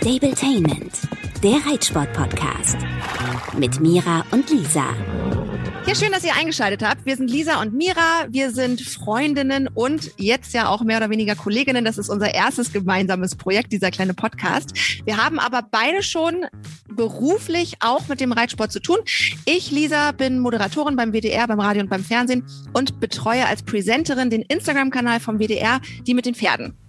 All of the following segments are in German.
Stabletainment, der Reitsport-Podcast. Mit Mira und Lisa. Ja, schön, dass ihr eingeschaltet habt. Wir sind Lisa und Mira. Wir sind Freundinnen und jetzt ja auch mehr oder weniger Kolleginnen. Das ist unser erstes gemeinsames Projekt, dieser kleine Podcast. Wir haben aber beide schon beruflich auch mit dem Reitsport zu tun. Ich, Lisa, bin Moderatorin beim WDR, beim Radio und beim Fernsehen und betreue als Presenterin den Instagram-Kanal vom WDR, die mit den Pferden.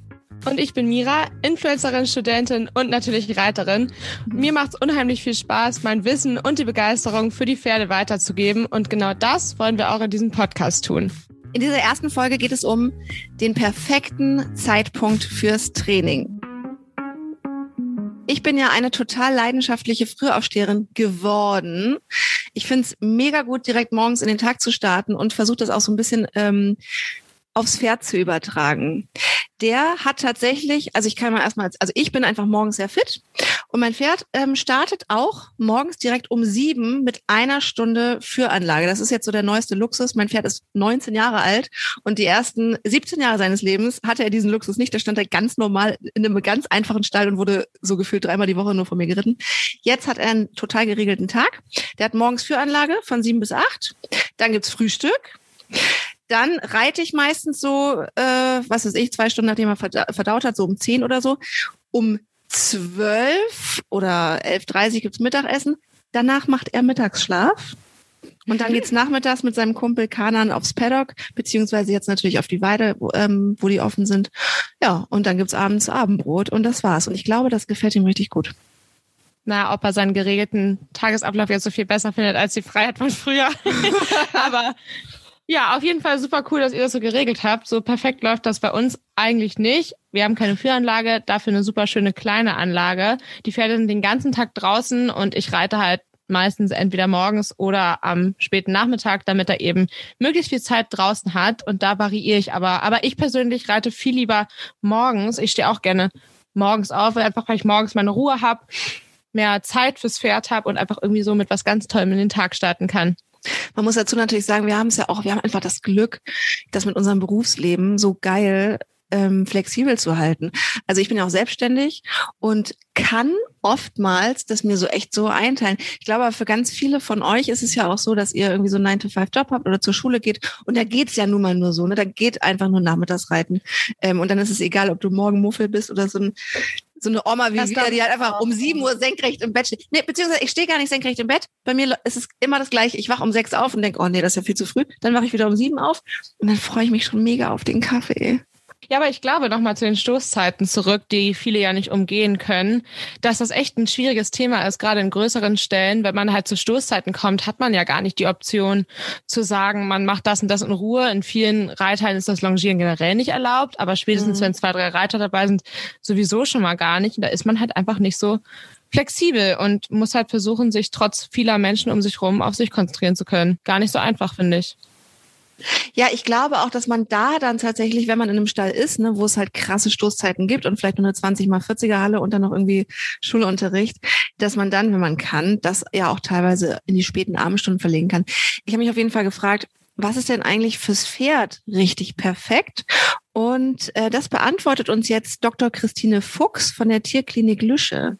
Und ich bin Mira, Influencerin, Studentin und natürlich Reiterin. Mir macht es unheimlich viel Spaß, mein Wissen und die Begeisterung für die Pferde weiterzugeben. Und genau das wollen wir auch in diesem Podcast tun. In dieser ersten Folge geht es um den perfekten Zeitpunkt fürs Training. Ich bin ja eine total leidenschaftliche Frühaufsteherin geworden. Ich finde es mega gut, direkt morgens in den Tag zu starten und versuche das auch so ein bisschen ähm, aufs Pferd zu übertragen. Der hat tatsächlich, also ich kann mal erstmal, also ich bin einfach morgens sehr fit und mein Pferd ähm, startet auch morgens direkt um sieben mit einer Stunde Führanlage. Das ist jetzt so der neueste Luxus. Mein Pferd ist 19 Jahre alt und die ersten 17 Jahre seines Lebens hatte er diesen Luxus nicht. Da stand er ganz normal in einem ganz einfachen Stall und wurde so gefühlt dreimal die Woche nur von mir geritten. Jetzt hat er einen total geregelten Tag. Der hat morgens Führanlage von sieben bis acht. Dann gibt's Frühstück. Dann reite ich meistens so, äh, was weiß ich, zwei Stunden nachdem er verdaut hat, so um zehn oder so. Um zwölf oder elf dreißig gibt's Mittagessen. Danach macht er Mittagsschlaf. Und dann geht's nachmittags mit seinem Kumpel Kanan aufs Paddock, beziehungsweise jetzt natürlich auf die Weide, wo, ähm, wo die offen sind. Ja, und dann gibt's abends Abendbrot und das war's. Und ich glaube, das gefällt ihm richtig gut. Na, ob er seinen geregelten Tagesablauf jetzt so viel besser findet als die Freiheit von früher. Aber ja, auf jeden Fall super cool, dass ihr das so geregelt habt. So perfekt läuft das bei uns eigentlich nicht. Wir haben keine Führanlage, dafür eine super schöne kleine Anlage. Die Pferde sind den ganzen Tag draußen und ich reite halt meistens entweder morgens oder am späten Nachmittag, damit er eben möglichst viel Zeit draußen hat. Und da variiere ich aber. Aber ich persönlich reite viel lieber morgens. Ich stehe auch gerne morgens auf, einfach weil ich morgens meine Ruhe habe, mehr Zeit fürs Pferd habe und einfach irgendwie so mit was ganz Tollem in den Tag starten kann. Man muss dazu natürlich sagen, wir haben es ja auch, wir haben einfach das Glück, das mit unserem Berufsleben so geil ähm, flexibel zu halten. Also ich bin ja auch selbstständig und kann oftmals das mir so echt so einteilen. Ich glaube, für ganz viele von euch ist es ja auch so, dass ihr irgendwie so einen 9-to-5-Job habt oder zur Schule geht und da geht's ja nun mal nur so, ne? Da geht einfach nur nachmittags reiten. Ähm, und dann ist es egal, ob du morgen Muffel bist oder so ein so eine Oma wie wir, die halt einfach um sieben Uhr senkrecht im Bett steht. Nee, beziehungsweise ich stehe gar nicht senkrecht im Bett. Bei mir ist es immer das gleiche. Ich wache um sechs auf und denke, oh nee, das ist ja viel zu früh. Dann wache ich wieder um sieben auf und dann freue ich mich schon mega auf den Kaffee. Ja, aber ich glaube nochmal zu den Stoßzeiten zurück, die viele ja nicht umgehen können, dass das echt ein schwieriges Thema ist, gerade in größeren Stellen. Wenn man halt zu Stoßzeiten kommt, hat man ja gar nicht die Option zu sagen, man macht das und das in Ruhe. In vielen Reitern ist das Longieren generell nicht erlaubt, aber spätestens mhm. wenn zwei, drei Reiter dabei sind, sowieso schon mal gar nicht. Und da ist man halt einfach nicht so flexibel und muss halt versuchen, sich trotz vieler Menschen um sich rum auf sich konzentrieren zu können. Gar nicht so einfach, finde ich. Ja, ich glaube auch, dass man da dann tatsächlich, wenn man in einem Stall ist, ne, wo es halt krasse Stoßzeiten gibt und vielleicht nur eine 20 mal 40er Halle und dann noch irgendwie Schulunterricht, dass man dann, wenn man kann, das ja auch teilweise in die späten Abendstunden verlegen kann. Ich habe mich auf jeden Fall gefragt, was ist denn eigentlich fürs Pferd richtig perfekt? Und äh, das beantwortet uns jetzt Dr. Christine Fuchs von der Tierklinik Lüsche.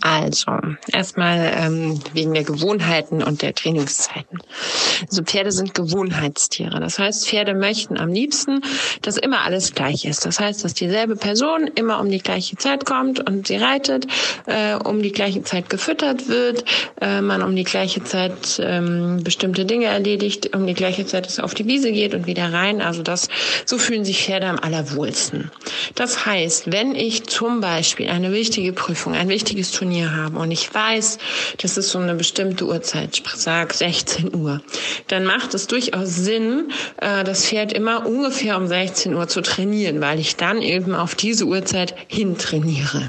Also, erstmal ähm, wegen der Gewohnheiten und der Trainingszeiten. Also Pferde sind Gewohnheitstiere. Das heißt, Pferde möchten am liebsten, dass immer alles gleich ist. Das heißt, dass dieselbe Person immer um die gleiche Zeit kommt und sie reitet, äh, um die gleiche Zeit gefüttert wird, äh, man um die gleiche Zeit ähm, bestimmte Dinge erledigt, um die gleiche Zeit es auf die Wiese geht und wieder rein. Also das, so fühlen sich Pferde am allerwohlsten. Das heißt, wenn ich zum Beispiel eine wichtige Prüfung, ein wichtiges Turnier haben und ich weiß, das ist so eine bestimmte Uhrzeit, sag 16 Uhr, dann macht es durchaus Sinn, äh, das Pferd immer ungefähr um 16 Uhr zu trainieren, weil ich dann eben auf diese Uhrzeit hin trainiere.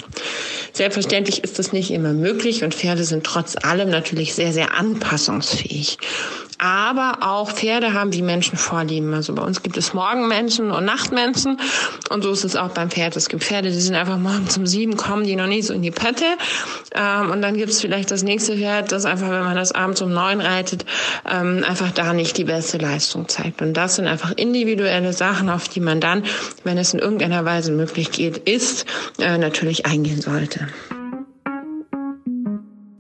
Selbstverständlich ist das nicht immer möglich und Pferde sind trotz allem natürlich sehr, sehr anpassungsfähig. Aber auch Pferde haben wie Menschen Vorlieben. Also bei uns gibt es Morgenmenschen und Nachtmenschen und so ist es auch beim Pferd. Es gibt Pferde, die sind einfach morgens um sieben, kommen die noch nicht so in die Pötte ähm, und dann gibt es vielleicht das nächste Pferd, das einfach, wenn man das abends um neun reitet, ähm, einfach da nicht die beste Leistung zeigt. Und das sind einfach individuelle Sachen, auf die man dann, wenn es in irgendeiner Weise möglich geht, ist, äh, natürlich eingehen sollte.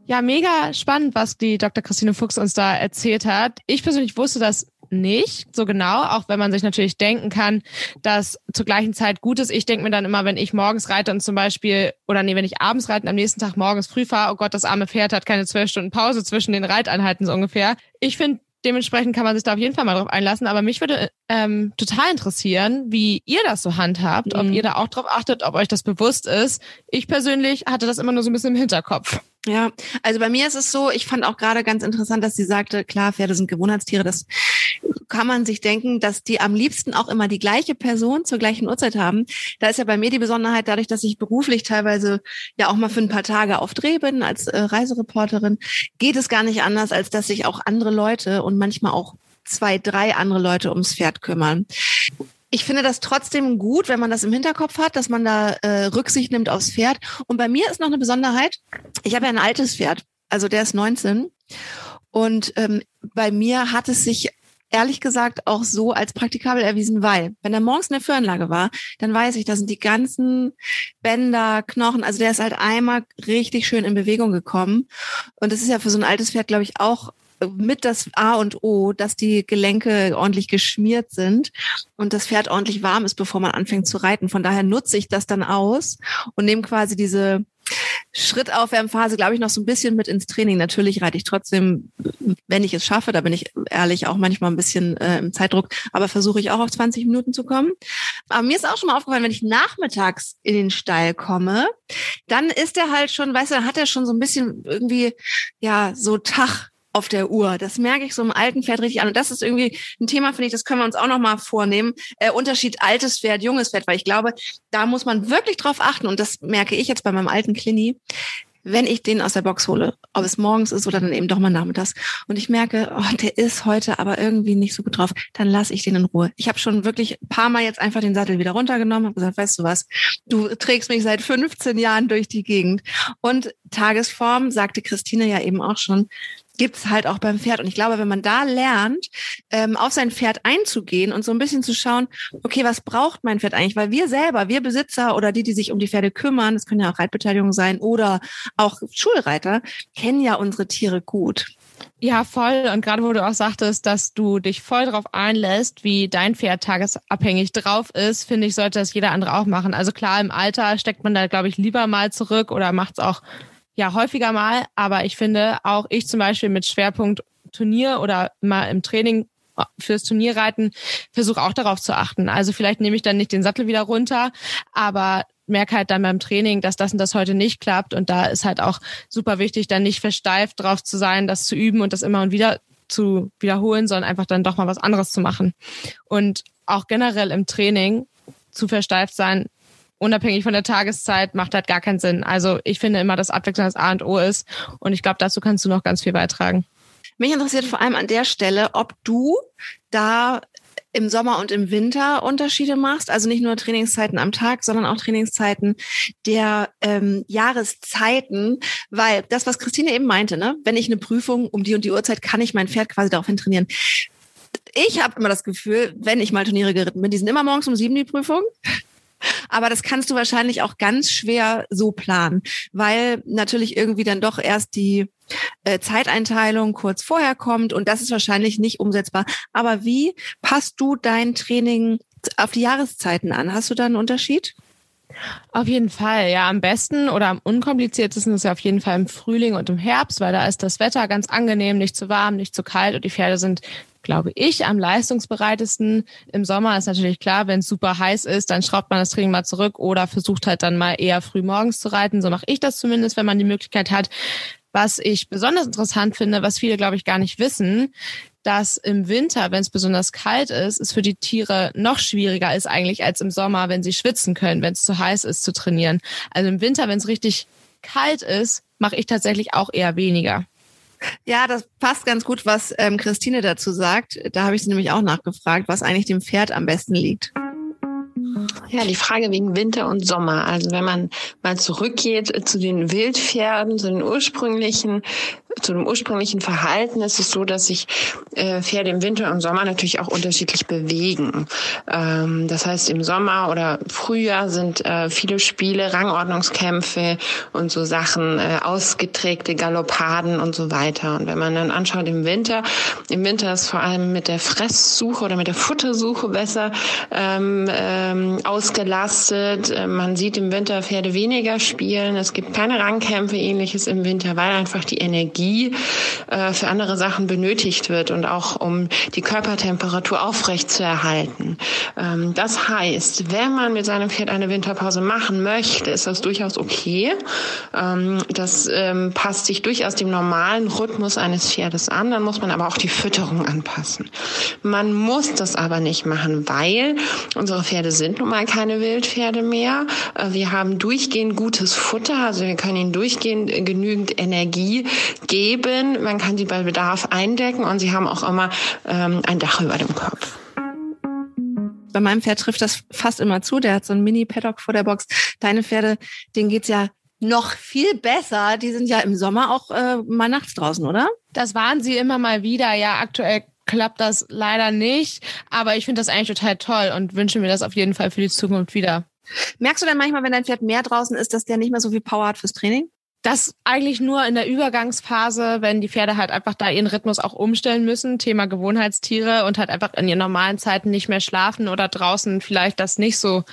Ja, mega spannend, was die Dr. Christine Fuchs uns da erzählt hat. Ich persönlich wusste das nicht so genau, auch wenn man sich natürlich denken kann, dass zur gleichen Zeit gut ist. Ich denke mir dann immer, wenn ich morgens reite und zum Beispiel, oder nee, wenn ich abends reite und am nächsten Tag morgens früh fahre, oh Gott, das arme Pferd hat keine zwölf Stunden Pause zwischen den Reiteinheiten so ungefähr. Ich finde, dementsprechend kann man sich da auf jeden Fall mal drauf einlassen. Aber mich würde ähm, total interessieren, wie ihr das so handhabt, mhm. ob ihr da auch drauf achtet, ob euch das bewusst ist. Ich persönlich hatte das immer nur so ein bisschen im Hinterkopf. Ja, also bei mir ist es so, ich fand auch gerade ganz interessant, dass sie sagte, klar, Pferde sind Gewohnheitstiere, das kann man sich denken, dass die am liebsten auch immer die gleiche Person zur gleichen Uhrzeit haben. Da ist ja bei mir die Besonderheit, dadurch, dass ich beruflich teilweise ja auch mal für ein paar Tage auf Dreh bin als äh, Reisereporterin, geht es gar nicht anders, als dass sich auch andere Leute und manchmal auch zwei, drei andere Leute ums Pferd kümmern ich finde das trotzdem gut, wenn man das im Hinterkopf hat, dass man da äh, Rücksicht nimmt aufs Pferd. Und bei mir ist noch eine Besonderheit. Ich habe ja ein altes Pferd, also der ist 19. Und ähm, bei mir hat es sich ehrlich gesagt auch so als praktikabel erwiesen, weil wenn er morgens in der Führanlage war, dann weiß ich, da sind die ganzen Bänder, Knochen, also der ist halt einmal richtig schön in Bewegung gekommen. Und das ist ja für so ein altes Pferd, glaube ich, auch mit das A und O, dass die Gelenke ordentlich geschmiert sind und das Pferd ordentlich warm ist, bevor man anfängt zu reiten. Von daher nutze ich das dann aus und nehme quasi diese Schrittaufwärmphase, glaube ich, noch so ein bisschen mit ins Training. Natürlich reite ich trotzdem, wenn ich es schaffe, da bin ich ehrlich auch manchmal ein bisschen äh, im Zeitdruck, aber versuche ich auch auf 20 Minuten zu kommen. Aber mir ist auch schon mal aufgefallen, wenn ich nachmittags in den Stall komme, dann ist er halt schon, weißt du, dann hat er schon so ein bisschen irgendwie, ja, so Tag auf der Uhr. Das merke ich so im alten Pferd richtig an. Und das ist irgendwie ein Thema, finde ich, das können wir uns auch noch mal vornehmen. Äh, Unterschied altes Pferd, junges Pferd, weil ich glaube, da muss man wirklich drauf achten. Und das merke ich jetzt bei meinem alten Klini wenn ich den aus der Box hole, ob es morgens ist oder dann eben doch mal nachmittags, und ich merke, oh, der ist heute aber irgendwie nicht so gut drauf, dann lasse ich den in Ruhe. Ich habe schon wirklich ein paar Mal jetzt einfach den Sattel wieder runtergenommen, habe gesagt, weißt du was, du trägst mich seit 15 Jahren durch die Gegend. Und Tagesform, sagte Christine ja eben auch schon, gibt's halt auch beim Pferd. Und ich glaube, wenn man da lernt, ähm, auf sein Pferd einzugehen und so ein bisschen zu schauen, okay, was braucht mein Pferd eigentlich? Weil wir selber, wir Besitzer oder die, die sich um die Pferde kümmern, das können ja auch Reitbeteiligungen sein oder auch Schulreiter, kennen ja unsere Tiere gut. Ja, voll. Und gerade wo du auch sagtest, dass du dich voll darauf einlässt, wie dein Pferd tagesabhängig drauf ist, finde ich, sollte das jeder andere auch machen. Also klar, im Alter steckt man da, glaube ich, lieber mal zurück oder macht es auch ja häufiger mal, aber ich finde auch ich zum Beispiel mit Schwerpunkt Turnier oder mal im Training äh, fürs Turnierreiten versuche auch darauf zu achten. Also vielleicht nehme ich dann nicht den Sattel wieder runter, aber merke halt dann beim Training, dass das und das heute nicht klappt. Und da ist halt auch super wichtig, dann nicht versteift drauf zu sein, das zu üben und das immer und wieder zu wiederholen, sondern einfach dann doch mal was anderes zu machen. Und auch generell im Training zu versteift sein, unabhängig von der Tageszeit, macht halt gar keinen Sinn. Also ich finde immer, dass Abwechslung das A und O ist. Und ich glaube, dazu kannst du noch ganz viel beitragen. Mich interessiert vor allem an der Stelle, ob du da im Sommer und im Winter Unterschiede machst, also nicht nur Trainingszeiten am Tag, sondern auch Trainingszeiten der ähm, Jahreszeiten, weil das, was Christine eben meinte, ne, wenn ich eine Prüfung um die und die Uhrzeit, kann ich mein Pferd quasi darauf hin trainieren. Ich habe immer das Gefühl, wenn ich mal Turniere geritten bin, die sind immer morgens um sieben die Prüfung. Aber das kannst du wahrscheinlich auch ganz schwer so planen, weil natürlich irgendwie dann doch erst die äh, Zeiteinteilung kurz vorher kommt und das ist wahrscheinlich nicht umsetzbar. Aber wie passt du dein Training auf die Jahreszeiten an? Hast du da einen Unterschied? Auf jeden Fall, ja. Am besten oder am unkompliziertesten ist ja auf jeden Fall im Frühling und im Herbst, weil da ist das Wetter ganz angenehm, nicht zu warm, nicht zu kalt und die Pferde sind glaube ich, am leistungsbereitesten. Im Sommer ist natürlich klar, wenn es super heiß ist, dann schraubt man das Training mal zurück oder versucht halt dann mal eher früh morgens zu reiten. So mache ich das zumindest, wenn man die Möglichkeit hat. Was ich besonders interessant finde, was viele, glaube ich, gar nicht wissen, dass im Winter, wenn es besonders kalt ist, es für die Tiere noch schwieriger ist eigentlich als im Sommer, wenn sie schwitzen können, wenn es zu heiß ist zu trainieren. Also im Winter, wenn es richtig kalt ist, mache ich tatsächlich auch eher weniger. Ja, das passt ganz gut, was ähm, Christine dazu sagt. Da habe ich sie nämlich auch nachgefragt, was eigentlich dem Pferd am besten liegt. Ja, die Frage wegen Winter und Sommer. Also wenn man mal zurückgeht zu den Wildpferden, zu den ursprünglichen zu dem ursprünglichen Verhalten ist es so, dass sich äh, Pferde im Winter und Sommer natürlich auch unterschiedlich bewegen. Ähm, das heißt, im Sommer oder Frühjahr sind äh, viele Spiele, Rangordnungskämpfe und so Sachen, äh, ausgeträgte Galoppaden und so weiter. Und wenn man dann anschaut im Winter, im Winter ist vor allem mit der Fresssuche oder mit der Futtersuche besser ähm, ähm, ausgelastet. Äh, man sieht im Winter Pferde weniger spielen. Es gibt keine Rangkämpfe, ähnliches im Winter, weil einfach die Energie Energie äh, für andere Sachen benötigt wird und auch um die Körpertemperatur aufrecht zu erhalten. Ähm, das heißt, wenn man mit seinem Pferd eine Winterpause machen möchte, ist das durchaus okay. Ähm, das ähm, passt sich durchaus dem normalen Rhythmus eines Pferdes an. Dann muss man aber auch die Fütterung anpassen. Man muss das aber nicht machen, weil unsere Pferde sind nun mal keine Wildpferde mehr. Äh, wir haben durchgehend gutes Futter, also wir können ihnen durchgehend genügend Energie geben. Man kann sie bei Bedarf eindecken und sie haben auch immer ähm, ein Dach über dem Kopf. Bei meinem Pferd trifft das fast immer zu. Der hat so ein Mini-Paddock vor der Box. Deine Pferde, denen geht's ja noch viel besser. Die sind ja im Sommer auch äh, mal nachts draußen, oder? Das waren sie immer mal wieder. Ja, aktuell klappt das leider nicht. Aber ich finde das eigentlich total toll und wünsche mir das auf jeden Fall für die Zukunft wieder. Merkst du denn manchmal, wenn dein Pferd mehr draußen ist, dass der nicht mehr so viel Power hat fürs Training? Das eigentlich nur in der Übergangsphase, wenn die Pferde halt einfach da ihren Rhythmus auch umstellen müssen, Thema Gewohnheitstiere und halt einfach in ihren normalen Zeiten nicht mehr schlafen oder draußen vielleicht das nicht so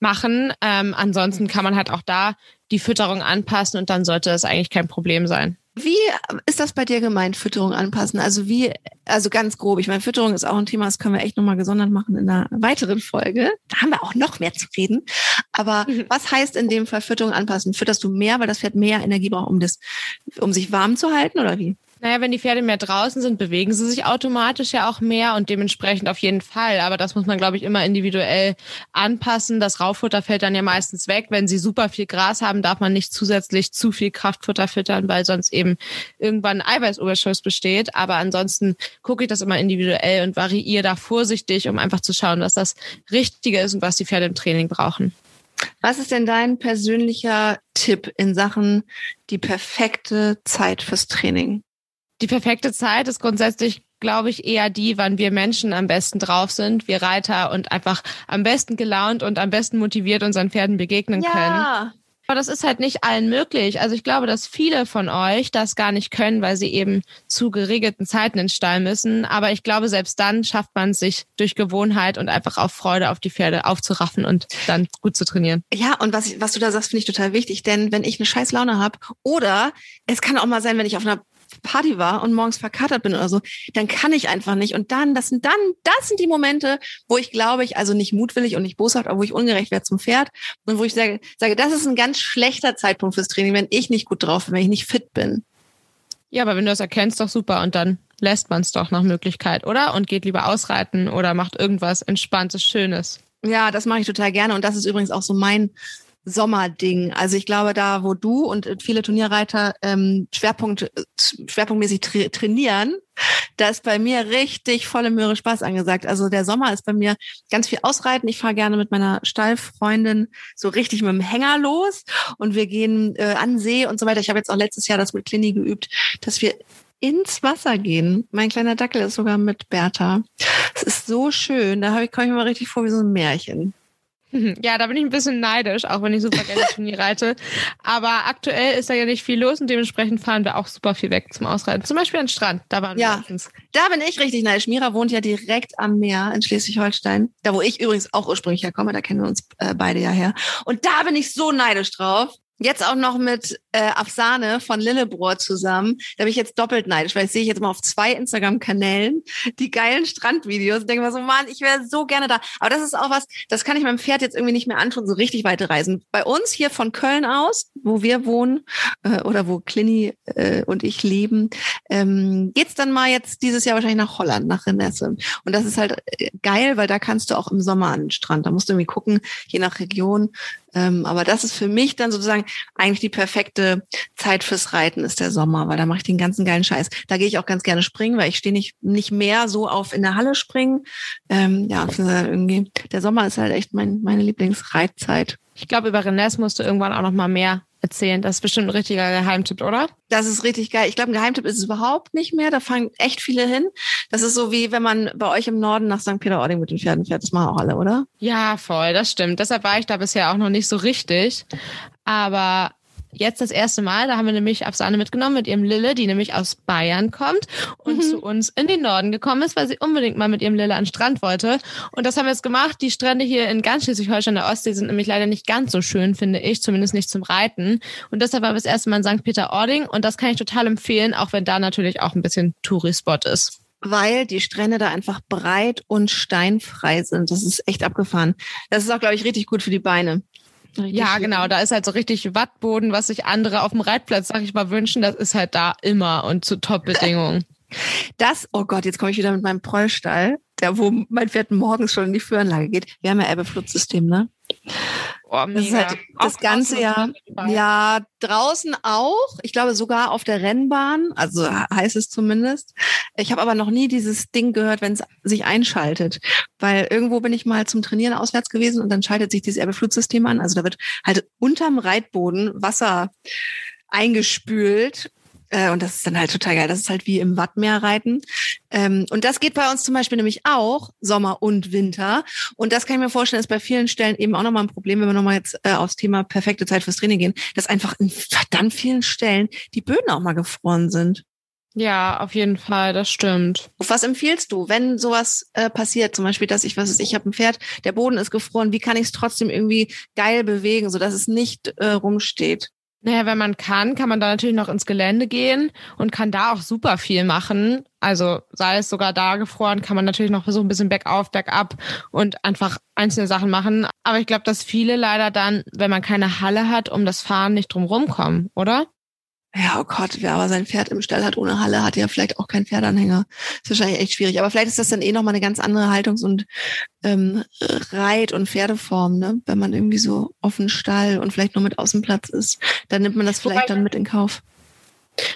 machen. Ähm, ansonsten kann man halt auch da die Fütterung anpassen und dann sollte es eigentlich kein Problem sein. Wie ist das bei dir gemeint, Fütterung anpassen? Also wie, also ganz grob. Ich meine, Fütterung ist auch ein Thema, das können wir echt nochmal gesondert machen in einer weiteren Folge. Da haben wir auch noch mehr zu reden. Aber mhm. was heißt in dem Fall Fütterung anpassen? Fütterst du mehr, weil das Pferd mehr Energie braucht, um das, um sich warm zu halten oder wie? Naja, wenn die Pferde mehr draußen sind, bewegen sie sich automatisch ja auch mehr und dementsprechend auf jeden Fall. Aber das muss man, glaube ich, immer individuell anpassen. Das Rauffutter fällt dann ja meistens weg. Wenn sie super viel Gras haben, darf man nicht zusätzlich zu viel Kraftfutter füttern, weil sonst eben irgendwann ein Eiweißüberschuss besteht. Aber ansonsten gucke ich das immer individuell und variiere da vorsichtig, um einfach zu schauen, was das Richtige ist und was die Pferde im Training brauchen. Was ist denn dein persönlicher Tipp in Sachen die perfekte Zeit fürs Training? Die perfekte Zeit ist grundsätzlich, glaube ich, eher die, wann wir Menschen am besten drauf sind, wir Reiter und einfach am besten gelaunt und am besten motiviert unseren Pferden begegnen ja. können. Aber das ist halt nicht allen möglich. Also ich glaube, dass viele von euch das gar nicht können, weil sie eben zu geregelten Zeiten ins Stall müssen. Aber ich glaube, selbst dann schafft man es sich durch Gewohnheit und einfach auf Freude auf die Pferde aufzuraffen und dann gut zu trainieren. Ja, und was, ich, was du da sagst, finde ich total wichtig. Denn wenn ich eine scheiß Laune habe oder es kann auch mal sein, wenn ich auf einer Party war und morgens verkatert bin oder so, dann kann ich einfach nicht. Und dann, das sind dann, das sind die Momente, wo ich glaube ich, also nicht mutwillig und nicht boshaft, aber wo ich ungerecht werde zum Pferd und wo ich sage, sage, das ist ein ganz schlechter Zeitpunkt fürs Training, wenn ich nicht gut drauf bin, wenn ich nicht fit bin. Ja, aber wenn du das erkennst, doch super. Und dann lässt man es doch nach Möglichkeit, oder? Und geht lieber ausreiten oder macht irgendwas Entspanntes, Schönes. Ja, das mache ich total gerne. Und das ist übrigens auch so mein Sommerding. Also ich glaube, da wo du und viele Turnierreiter ähm, Schwerpunkt, schwerpunktmäßig tra trainieren, da ist bei mir richtig volle Möhre Spaß angesagt. Also der Sommer ist bei mir ganz viel Ausreiten. Ich fahre gerne mit meiner Stallfreundin so richtig mit dem Hänger los und wir gehen äh, an See und so weiter. Ich habe jetzt auch letztes Jahr das mit Clini geübt, dass wir ins Wasser gehen. Mein kleiner Dackel ist sogar mit Bertha. Es ist so schön. Da habe ich, komme ich mir mal richtig vor wie so ein Märchen. Ja, da bin ich ein bisschen neidisch, auch wenn ich super gerne Turnier reite. Aber aktuell ist da ja nicht viel los und dementsprechend fahren wir auch super viel weg zum Ausreiten. Zum Beispiel an den Strand, da waren ja, wir letztens. Da bin ich richtig neidisch. Mira wohnt ja direkt am Meer in Schleswig-Holstein. Da, wo ich übrigens auch ursprünglich herkomme, da kennen wir uns äh, beide ja her. Und da bin ich so neidisch drauf. Jetzt auch noch mit äh, Afsane von Lillebrohr zusammen. Da bin ich jetzt doppelt neidisch, weil ich sehe ich jetzt mal auf zwei Instagram-Kanälen die geilen Strandvideos denke mir so, Mann, ich wäre so gerne da. Aber das ist auch was, das kann ich meinem Pferd jetzt irgendwie nicht mehr antun, so richtig weite Reisen. Bei uns hier von Köln aus, wo wir wohnen äh, oder wo Clini äh, und ich leben, ähm, geht's dann mal jetzt dieses Jahr wahrscheinlich nach Holland, nach Renesse. Und das ist halt äh, geil, weil da kannst du auch im Sommer an den Strand. Da musst du irgendwie gucken, je nach Region, Ähm, aber das ist für mich dann sozusagen eigentlich die perfekte Zeit fürs Reiten ist der Sommer, weil da mache ich den ganzen geilen Scheiß. Da gehe ich auch ganz gerne springen, weil ich stehe nicht, nicht mehr so auf in der Halle springen. Ähm, ja, irgendwie, der Sommer ist halt echt mein, meine Lieblingsreitzeit. Ich glaube, über Rennes musst du irgendwann auch noch mal mehr erzählen. Das ist bestimmt ein richtiger Geheimtipp, oder? Das ist richtig geil. Ich glaube, ein Geheimtipp ist es überhaupt nicht mehr. Da fangen echt viele hin. Das ist so wie wenn man bei euch im Norden nach St. Peter-Ording mit den Pferden fährt. Das machen auch alle, oder? Ja, voll. Das stimmt. Deshalb war ich da bisher auch noch nicht so richtig. Aber jetzt das erste Mal. Da haben wir nämlich Afsane mitgenommen mit ihrem Lille, die nämlich aus Bayern kommt und mhm. zu uns in den Norden gekommen ist, weil sie unbedingt mal mit ihrem Lille an den Strand wollte. Und das haben wir jetzt gemacht. Die Strände hier in ganz Schleswig-Holstein der Ostsee sind nämlich leider nicht ganz so schön, finde ich, zumindest nicht zum Reiten. Und deshalb war wir das erste Mal in St. Peter-Ording und das kann ich total empfehlen, auch wenn da natürlich auch ein bisschen Tourispot ist weil die Strände da einfach breit und steinfrei sind. Das ist echt abgefahren. Das ist auch, glaube ich, richtig gut für die Beine. Richtig ja, schön. genau. Da ist halt so richtig Wattboden, was sich andere auf dem Reitplatz, sag ich mal, wünschen. Das ist halt da immer und zu Top-Bedingungen. Das, oh Gott, jetzt komme ich wieder mit meinem Prollstall, der, wo mein Pferd morgens schon in die Führanlage geht. Wir haben ja Ebbe-Flutsystem, ne? Oh, das ist halt das auch ganze Jahr. Ja, draußen auch. Ich glaube sogar auf der Rennbahn. Also heißt es zumindest. Ich habe aber noch nie dieses Ding gehört, wenn es sich einschaltet. Weil irgendwo bin ich mal zum Trainieren auswärts gewesen und dann schaltet sich dieses Erbeflutsystem an. Also da wird halt unterm Reitboden Wasser eingespült äh, und das ist dann halt total geil. Das ist halt wie im Wattmeer reiten. Ähm, und das geht bei uns zum Beispiel nämlich auch Sommer und Winter. Und das kann ich mir vorstellen, ist bei vielen Stellen eben auch nochmal ein Problem, wenn wir nochmal jetzt äh, aufs Thema perfekte Zeit fürs Training gehen, dass einfach in verdammt vielen Stellen die Böden auch mal gefroren sind. Ja, auf jeden Fall, das stimmt. Was empfiehlst du, wenn sowas äh, passiert, zum Beispiel, dass ich, was ist, ich habe ein Pferd, der Boden ist gefroren, wie kann ich es trotzdem irgendwie geil bewegen, sodass es nicht äh, rumsteht? Naja, wenn man kann, kann man da natürlich noch ins Gelände gehen und kann da auch super viel machen. Also sei es sogar da gefroren, kann man natürlich noch versuchen, ein bisschen bergauf, bergab und einfach einzelne Sachen machen. Aber ich glaube, dass viele leider dann, wenn man keine Halle hat, um das Fahren nicht drum kommen, oder? Ja, oh Gott, wer aber sein Pferd im Stall hat ohne Halle, hat ja vielleicht auch keinen Pferdanhänger. ist wahrscheinlich echt schwierig. Aber vielleicht ist das dann eh nochmal eine ganz andere Haltungs- und ähm, Reit- und Pferdeform, ne? Wenn man irgendwie so offen Stall und vielleicht nur mit Außenplatz ist, dann nimmt man das vielleicht wobei, dann mit in Kauf.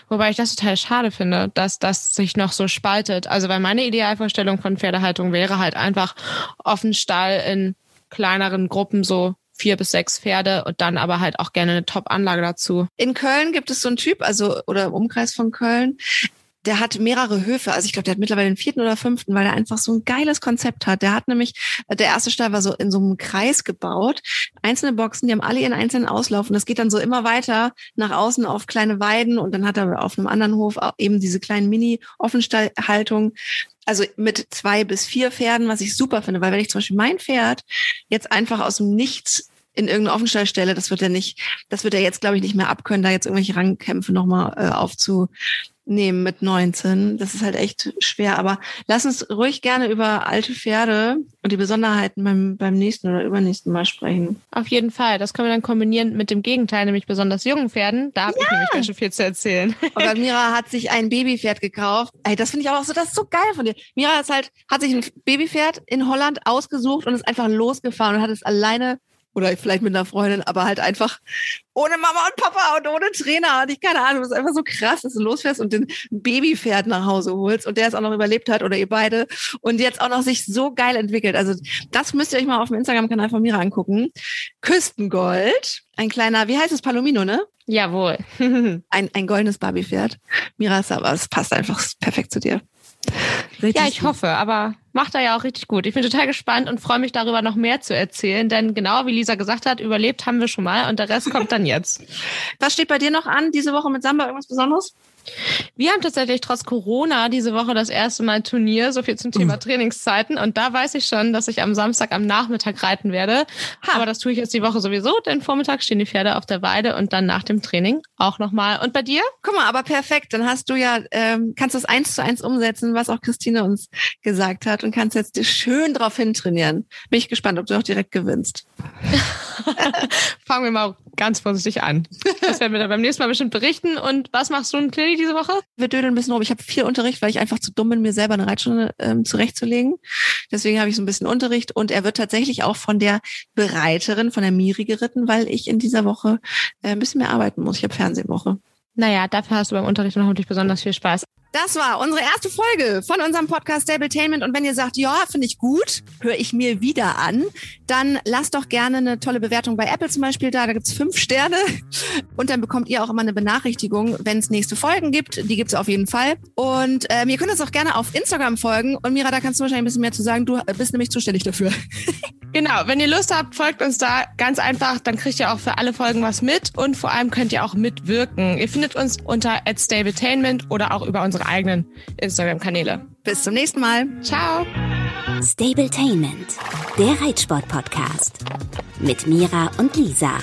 Wobei ich das total schade finde, dass das sich noch so spaltet. Also weil meine Idealvorstellung von Pferdehaltung wäre halt einfach offen Stall in kleineren Gruppen so vier bis sechs Pferde und dann aber halt auch gerne eine Top-Anlage dazu. In Köln gibt es so einen Typ, also oder im Umkreis von Köln, der hat mehrere Höfe. Also ich glaube, der hat mittlerweile den vierten oder fünften, weil er einfach so ein geiles Konzept hat. Der hat nämlich, der erste Stall war so in so einem Kreis gebaut. Einzelne Boxen, die haben alle ihren einzelnen Auslauf. Und das geht dann so immer weiter nach außen auf kleine Weiden. Und dann hat er auf einem anderen Hof eben diese kleinen Mini-Offenstallhaltung also mit zwei bis vier Pferden, was ich super finde, weil wenn ich zum Beispiel mein Pferd jetzt einfach aus dem Nichts in irgendeine Offenstall stelle, das wird er nicht, das wird er jetzt, glaube ich, nicht mehr abkönnen, da jetzt irgendwelche Rangkämpfe nochmal äh, aufzu, nehmen mit 19. Das ist halt echt schwer. Aber lass uns ruhig gerne über alte Pferde und die Besonderheiten beim, beim nächsten oder übernächsten Mal sprechen. Auf jeden Fall. Das können wir dann kombinieren mit dem Gegenteil, nämlich besonders jungen Pferden. Da habe ja. ich nämlich ganz schön viel zu erzählen. Aber Mira hat sich ein Babypferd gekauft. Ey, das finde ich auch so, das ist so geil von dir. Mira ist halt, hat sich ein Babypferd in Holland ausgesucht und ist einfach losgefahren und hat es alleine oder vielleicht mit einer Freundin, aber halt einfach ohne Mama und Papa und ohne Trainer und ich keine Ahnung, das ist einfach so krass, dass du losfährst und den Babypferd nach Hause holst und der es auch noch überlebt hat oder ihr beide und jetzt auch noch sich so geil entwickelt. Also das müsst ihr euch mal auf dem Instagram-Kanal von Mira angucken. Küstengold, ein kleiner, wie heißt es, Palomino, ne? Jawohl. ein, ein goldenes Babypferd. Mira, aber es passt einfach perfekt zu dir. Richtig ja, ich hoffe, aber macht er ja auch richtig gut. Ich bin total gespannt und freue mich darüber noch mehr zu erzählen, denn genau wie Lisa gesagt hat, überlebt haben wir schon mal und der Rest kommt dann jetzt. Was steht bei dir noch an diese Woche mit Samba? Irgendwas Besonderes? Wir haben tatsächlich trotz Corona diese Woche das erste Mal Turnier, so viel zum Thema Trainingszeiten. Und da weiß ich schon, dass ich am Samstag am Nachmittag reiten werde. Aber das tue ich jetzt die Woche sowieso, denn Vormittag stehen die Pferde auf der Weide und dann nach dem Training auch nochmal. Und bei dir? Guck mal, aber perfekt. Dann hast du ja, ähm, kannst das eins zu eins umsetzen, was auch Christine uns gesagt hat und kannst jetzt schön drauf hin trainieren. Bin ich gespannt, ob du auch direkt gewinnst. Fangen wir mal ganz vorsichtig an. Das werden wir dann beim nächsten Mal bestimmt berichten. Und was machst du in Clinic diese Woche? Wir dödeln ein bisschen rum. Ich habe viel Unterricht, weil ich einfach zu dumm bin, mir selber eine Reitstunde ähm, zurechtzulegen. Deswegen habe ich so ein bisschen Unterricht und er wird tatsächlich auch von der Bereiterin, von der Miri geritten, weil ich in dieser Woche äh, ein bisschen mehr arbeiten muss. Ich habe Fernsehwoche. Naja, dafür hast du beim Unterricht noch natürlich besonders viel Spaß. Das war unsere erste Folge von unserem Podcast Stabletainment. Und wenn ihr sagt, ja, finde ich gut, höre ich mir wieder an, dann lasst doch gerne eine tolle Bewertung bei Apple zum Beispiel da. Da gibt's fünf Sterne. Und dann bekommt ihr auch immer eine Benachrichtigung, wenn es nächste Folgen gibt. Die gibt's auf jeden Fall. Und ähm, ihr könnt uns auch gerne auf Instagram folgen. Und Mira, da kannst du wahrscheinlich ein bisschen mehr zu sagen. Du bist nämlich zuständig dafür. Genau, wenn ihr Lust habt, folgt uns da ganz einfach. Dann kriegt ihr auch für alle Folgen was mit. Und vor allem könnt ihr auch mitwirken. Ihr findet uns unter @stabletainment oder auch über unsere eigenen Instagram-Kanäle. Bis zum nächsten Mal. Ciao. Stabletainment, der Reitsport-Podcast. Mit Mira und Lisa.